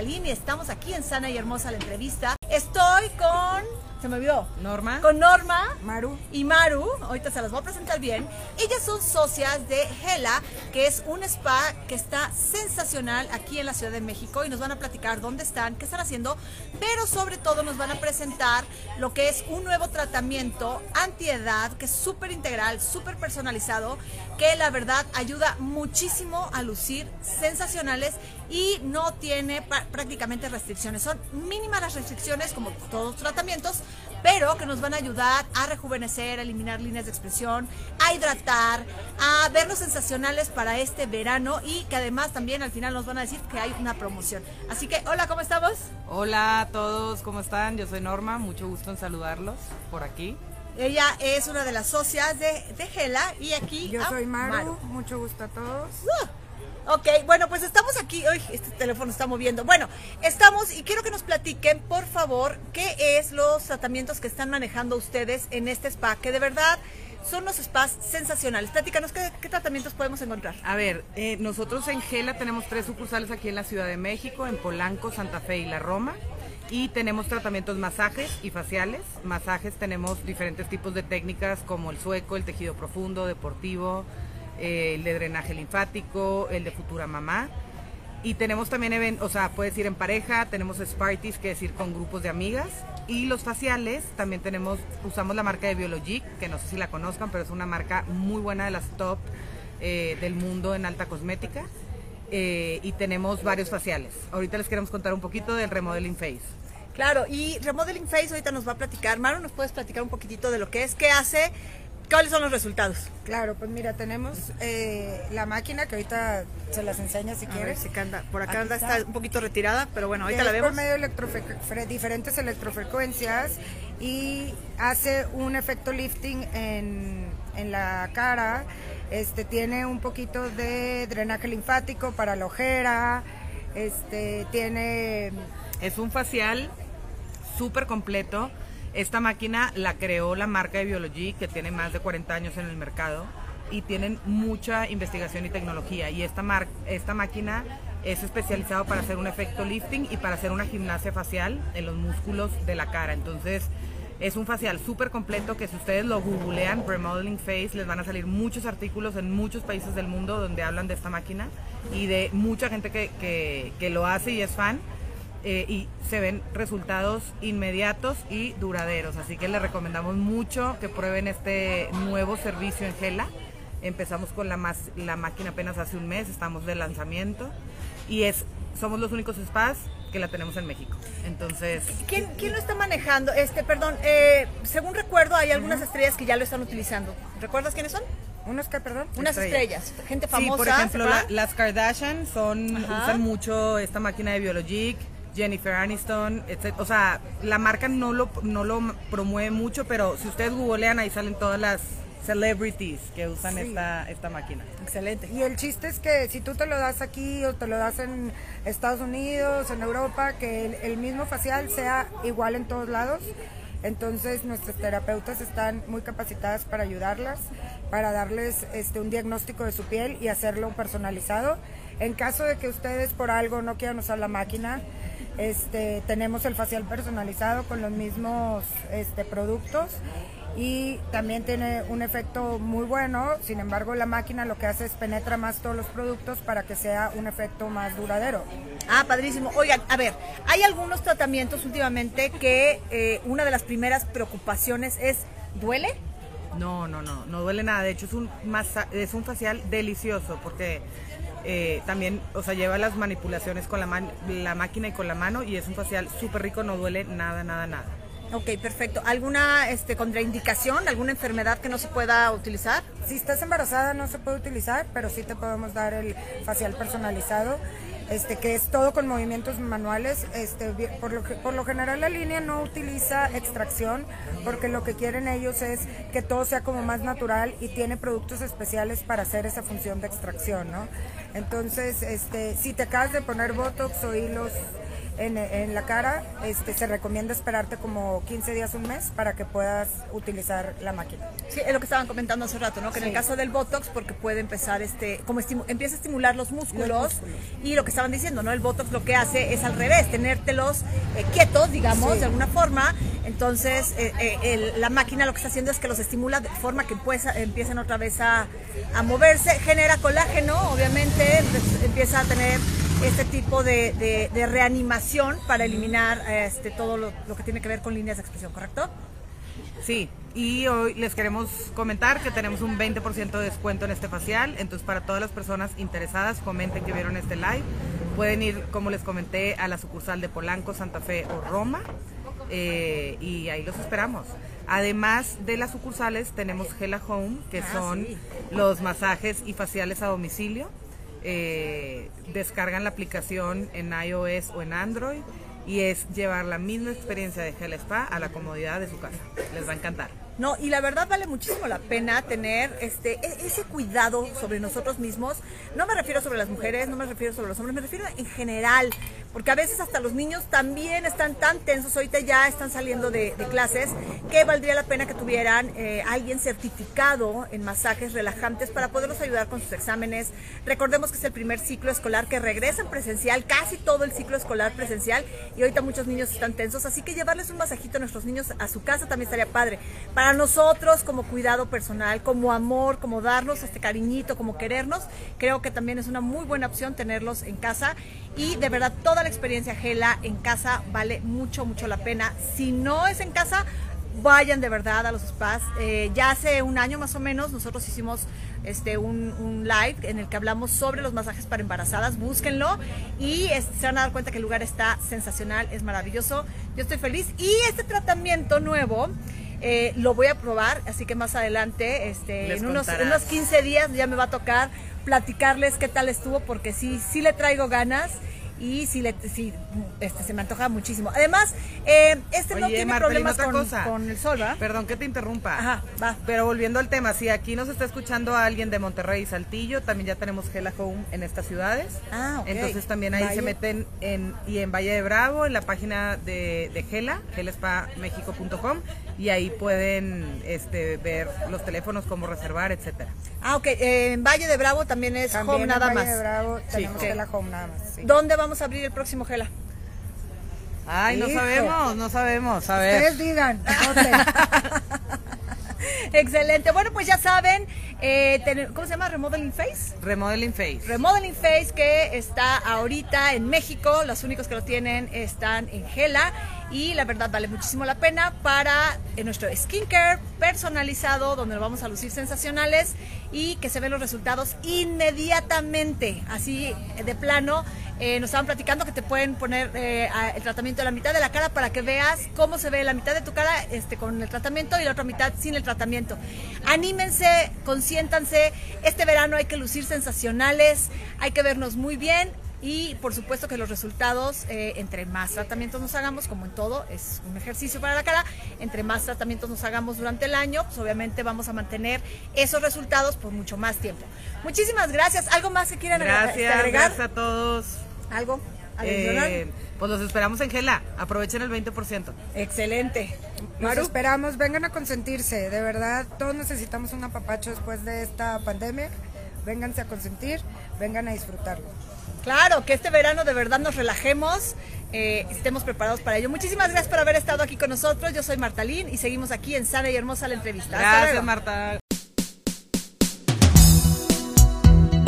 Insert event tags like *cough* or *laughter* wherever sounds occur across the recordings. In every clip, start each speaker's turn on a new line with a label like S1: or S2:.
S1: Y estamos aquí en Sana y Hermosa la entrevista. Estoy con se me olvidó.
S2: Norma.
S1: Con Norma.
S2: Maru.
S1: Y Maru, ahorita se las voy a presentar bien. Ellas son socias de Gela, que es un spa que está sensacional aquí en la Ciudad de México y nos van a platicar dónde están, qué están haciendo, pero sobre todo nos van a presentar lo que es un nuevo tratamiento antiedad, que es súper integral, súper personalizado, que la verdad ayuda muchísimo a lucir sensacionales y no tiene prácticamente restricciones. Son mínimas las restricciones como todos los tratamientos, pero que nos van a ayudar a rejuvenecer, a eliminar líneas de expresión, a hidratar, a vernos sensacionales para este verano y que además también al final nos van a decir que hay una promoción. Así que, hola, ¿cómo estamos?
S2: Hola a todos, ¿cómo están? Yo soy Norma, mucho gusto en saludarlos por aquí.
S1: Ella es una de las socias de, de Gela y aquí...
S3: Yo soy Maru, mucho gusto a todos.
S1: Uh, Ok, bueno, pues estamos aquí. Uy, este teléfono está moviendo. Bueno, estamos y quiero que nos platiquen, por favor, qué es los tratamientos que están manejando ustedes en este spa, que de verdad son los spas sensacionales. Platícanos, ¿qué, tratamientos podemos encontrar?
S2: A ver, eh, nosotros en Gela tenemos tres sucursales aquí en la Ciudad de México, en Polanco, Santa Fe y La Roma. Y tenemos tratamientos masajes y faciales. Masajes tenemos diferentes tipos de técnicas como el sueco, el tejido profundo, deportivo, eh, el de drenaje linfático, el de futura mamá. Y tenemos también o sea, puedes ir en pareja, tenemos Sparties, que es ir con grupos de amigas. Y los faciales, también tenemos, usamos la marca de Biologic, que no sé si la conozcan, pero es una marca muy buena de las top eh, del mundo en alta cosmética. Eh, y tenemos varios faciales. Ahorita les queremos contar un poquito del Remodeling Face.
S1: Claro, y Remodeling Face ahorita nos va a platicar. Maro, ¿nos puedes platicar un poquitito de lo que es, qué hace ¿Cuáles son los resultados?
S3: Claro, pues mira, tenemos eh, la máquina que ahorita se las enseña si quieres.
S1: por acá anda, está. un poquito retirada, pero bueno, ahorita la vemos.
S3: por medio de diferentes electrofrecuencias y hace un efecto lifting en, en la cara. Este tiene un poquito de drenaje linfático para la ojera. Este tiene.
S2: Es un facial súper completo esta máquina la creó la marca de Biology, que tiene más de 40 años en el mercado y tienen mucha investigación y tecnología. Y esta, esta máquina es especializado para hacer un efecto lifting y para hacer una gimnasia facial en los músculos de la cara. Entonces, es un facial súper completo que si ustedes lo googlean, Remodeling Face, les van a salir muchos artículos en muchos países del mundo donde hablan de esta máquina y de mucha gente que, que lo hace y es fan. Eh, y se ven resultados inmediatos y duraderos. Así que les recomendamos mucho que prueben este nuevo servicio en Gela. Empezamos con la, la máquina apenas hace un mes, estamos de lanzamiento y es somos los únicos spas que la tenemos en México. Entonces,
S1: ¿quién, quién lo está manejando? Este, perdón, eh, según recuerdo hay algunas estrellas que ya lo están utilizando. ¿Recuerdas quiénes son?
S3: ¿Unas que, perdón?
S1: Unas estrellas, gente famosa.
S2: Sí, por ejemplo, las Kardashian son usan mucho esta máquina de Biologic Jennifer Aniston, etc. O sea, la marca no lo, no lo promueve mucho, pero si ustedes googlean ahí salen todas las celebrities que usan esta, esta máquina.
S1: Excelente.
S3: Y el chiste es que si tú te lo das aquí o te lo das en Estados Unidos, en Europa, que el, mismo facial sea igual en todos lados. Entonces nuestras terapeutas están muy capacitadas para ayudarlas, para darles este, un diagnóstico de su piel y hacerlo personalizado. En caso de que ustedes por algo no quieran usar la máquina, este, tenemos el facial personalizado con los mismos este, productos y también tiene un efecto muy bueno, sin embargo la máquina lo que hace es penetra más todos los productos para que sea un efecto más duradero.
S1: Ah, padrísimo. Oigan, a ver, hay algunos tratamientos últimamente que eh, una de las primeras preocupaciones es, ¿duele?
S2: No, no, no, no duele nada. De hecho es un, es un facial delicioso porque eh, también, o sea, lleva las manipulaciones con la, la máquina y con la mano y es un facial súper rico, no duele nada, nada, nada.
S1: Ok, perfecto. ¿Alguna este, contraindicación, alguna enfermedad que no se pueda utilizar?
S3: Si estás embarazada no se puede utilizar, pero sí te podemos dar el facial personalizado. Este, que es todo con movimientos manuales. Este, por, lo por lo general la línea no utiliza extracción porque lo que quieren ellos es que todo sea como más natural y tiene productos especiales para hacer esa función de extracción, ¿no? Entonces, este, si te acabas de poner Botox o hilos en, la cara, este, se recomienda esperarte como 15 días, un mes para que puedas utilizar la máquina.
S1: Sí, es lo que estaban comentando hace rato, ¿no? Que en el caso del Botox, porque puede empezar, este, como empieza a estimular los músculos, y lo que estaban diciendo, ¿no? El Botox lo que hace es al revés, tenértelos eh, quietos, digamos, de alguna forma. Entonces, eh, eh, la máquina lo que está haciendo es que los estimula de forma que empiezan otra vez a, a moverse, genera colágeno, obviamente, empieza a tener este tipo de, reanimación para eliminar este, todo lo, que tiene que ver con líneas de expresión, ¿correcto?
S2: Sí, y hoy les queremos comentar que tenemos un 20% de descuento en este facial, entonces para todas las personas interesadas, comenten que vieron este live, pueden ir, como les comenté, a la sucursal de Polanco, Santa Fe o Roma, eh, y ahí los esperamos. Además de las sucursales, tenemos Gela Home, que ah, son los masajes y faciales a domicilio eh, descargan la aplicación en iOS o en Android y es llevar la misma experiencia de Gel Spa a la comodidad de su casa. Les va a encantar.
S1: No, y la verdad vale muchísimo la pena tener este e-, ese cuidado sobre nosotros mismos. No me refiero sobre las mujeres, no me refiero sobre los hombres, me refiero en general, porque a veces hasta los niños también están tan tensos, ahorita ya están saliendo de, clases, que valdría la pena que tuvieran eh, alguien certificado en masajes relajantes para poderlos ayudar con sus exámenes. Recordemos que es el primer ciclo escolar que regresa en presencial, casi todo el ciclo escolar presencial, y ahorita muchos niños están tensos, así que llevarles un masajito a nuestros niños a su casa también estaría padre. Para nosotros como cuidado personal, como amor, como darnos este cariñito, como querernos, creo que también es una muy buena opción tenerlos en casa y de verdad toda la experiencia Gela en casa vale mucho, mucho la pena. Si no es en casa, vayan de verdad a los spas. Eh, ya hace un año más o menos nosotros hicimos este, un, live en el que hablamos sobre los masajes para embarazadas. Búsquenlo y se van a dar cuenta que el lugar está sensacional, es maravilloso. Yo estoy feliz. Y este tratamiento nuevo eh, lo voy a probar, así que más adelante, este, en unos, unos 15 días ya me va a tocar platicarles qué tal estuvo, porque sí, sí le traigo ganas y sí, le, este, se me antoja muchísimo. Además, eh, este no tiene problemas con, el sol, ¿verdad?
S2: Perdón que te interrumpa.
S1: Ajá, va.
S2: Pero volviendo al tema, si aquí nos está escuchando alguien de Monterrey y Saltillo, también ya tenemos Gela Home en estas ciudades.
S1: Ah,
S2: Entonces también ahí se meten en, y en Valle de Bravo, en la página de, de Gela, gelespamexico.com, y ahí pueden este, ver los teléfonos, cómo reservar, etcétera.
S1: Ah, ok. Eh, en Valle de Bravo también es Home nada más.
S3: En Valle de Bravo tenemos Gela Home nada más.
S1: ¿Dónde vamos a abrir el próximo Gela?
S2: Ay, no sabemos, no sabemos. A ver.
S3: Ustedes digan. *laughs*
S1: Excelente. Bueno, pues ya saben, eh, ¿cómo se llama? Remodeling Face.
S2: Remodeling Face.
S1: Remodeling Face que está ahorita en México. Los únicos que lo tienen están en Gela. Y la verdad vale muchísimo la pena para eh, nuestro skincare personalizado, donde lo vamos a lucir sensacionales y que se ven los resultados inmediatamente. Así de plano eh, nos estaban platicando que te pueden poner eh, el tratamiento de la mitad de la cara para que veas cómo se ve la mitad de tu cara este, con el tratamiento y la otra mitad sin el tratamiento. Anímense, consiéntanse. Este verano hay que lucir sensacionales, hay que vernos muy bien. Y por supuesto que los resultados, eh, entre más tratamientos nos hagamos, como en todo, es un ejercicio para la cara, entre más tratamientos nos hagamos durante el año, pues obviamente vamos a mantener esos resultados por mucho más tiempo. Muchísimas gracias. ¿Algo más que quieran
S2: gracias,
S1: agregar?
S2: Gracias a todos.
S1: ¿Algo?
S2: Eh, pues los esperamos en Gela. Aprovechen el 20%.
S1: Excelente.
S3: Los esperamos. Vengan a consentirse. De verdad, todos necesitamos un apapacho después de esta pandemia. Vénganse a consentir. Vengan a disfrutarlo.
S1: Claro, que este verano de verdad nos relajemos. Eh, estemos preparados para ello. Muchísimas gracias por haber estado aquí con nosotros. Yo soy Marta Lin y seguimos aquí en Sana y Hermosa la entrevista.
S2: Gracias, Marta.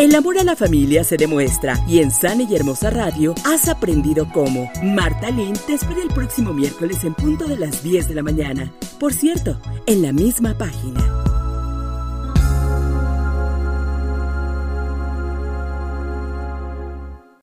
S4: El amor a la familia se demuestra y en Sana y Hermosa Radio has aprendido cómo. Marta Lynn te espera el próximo miércoles en punto de las 10 de la mañana. Por cierto, en la misma página.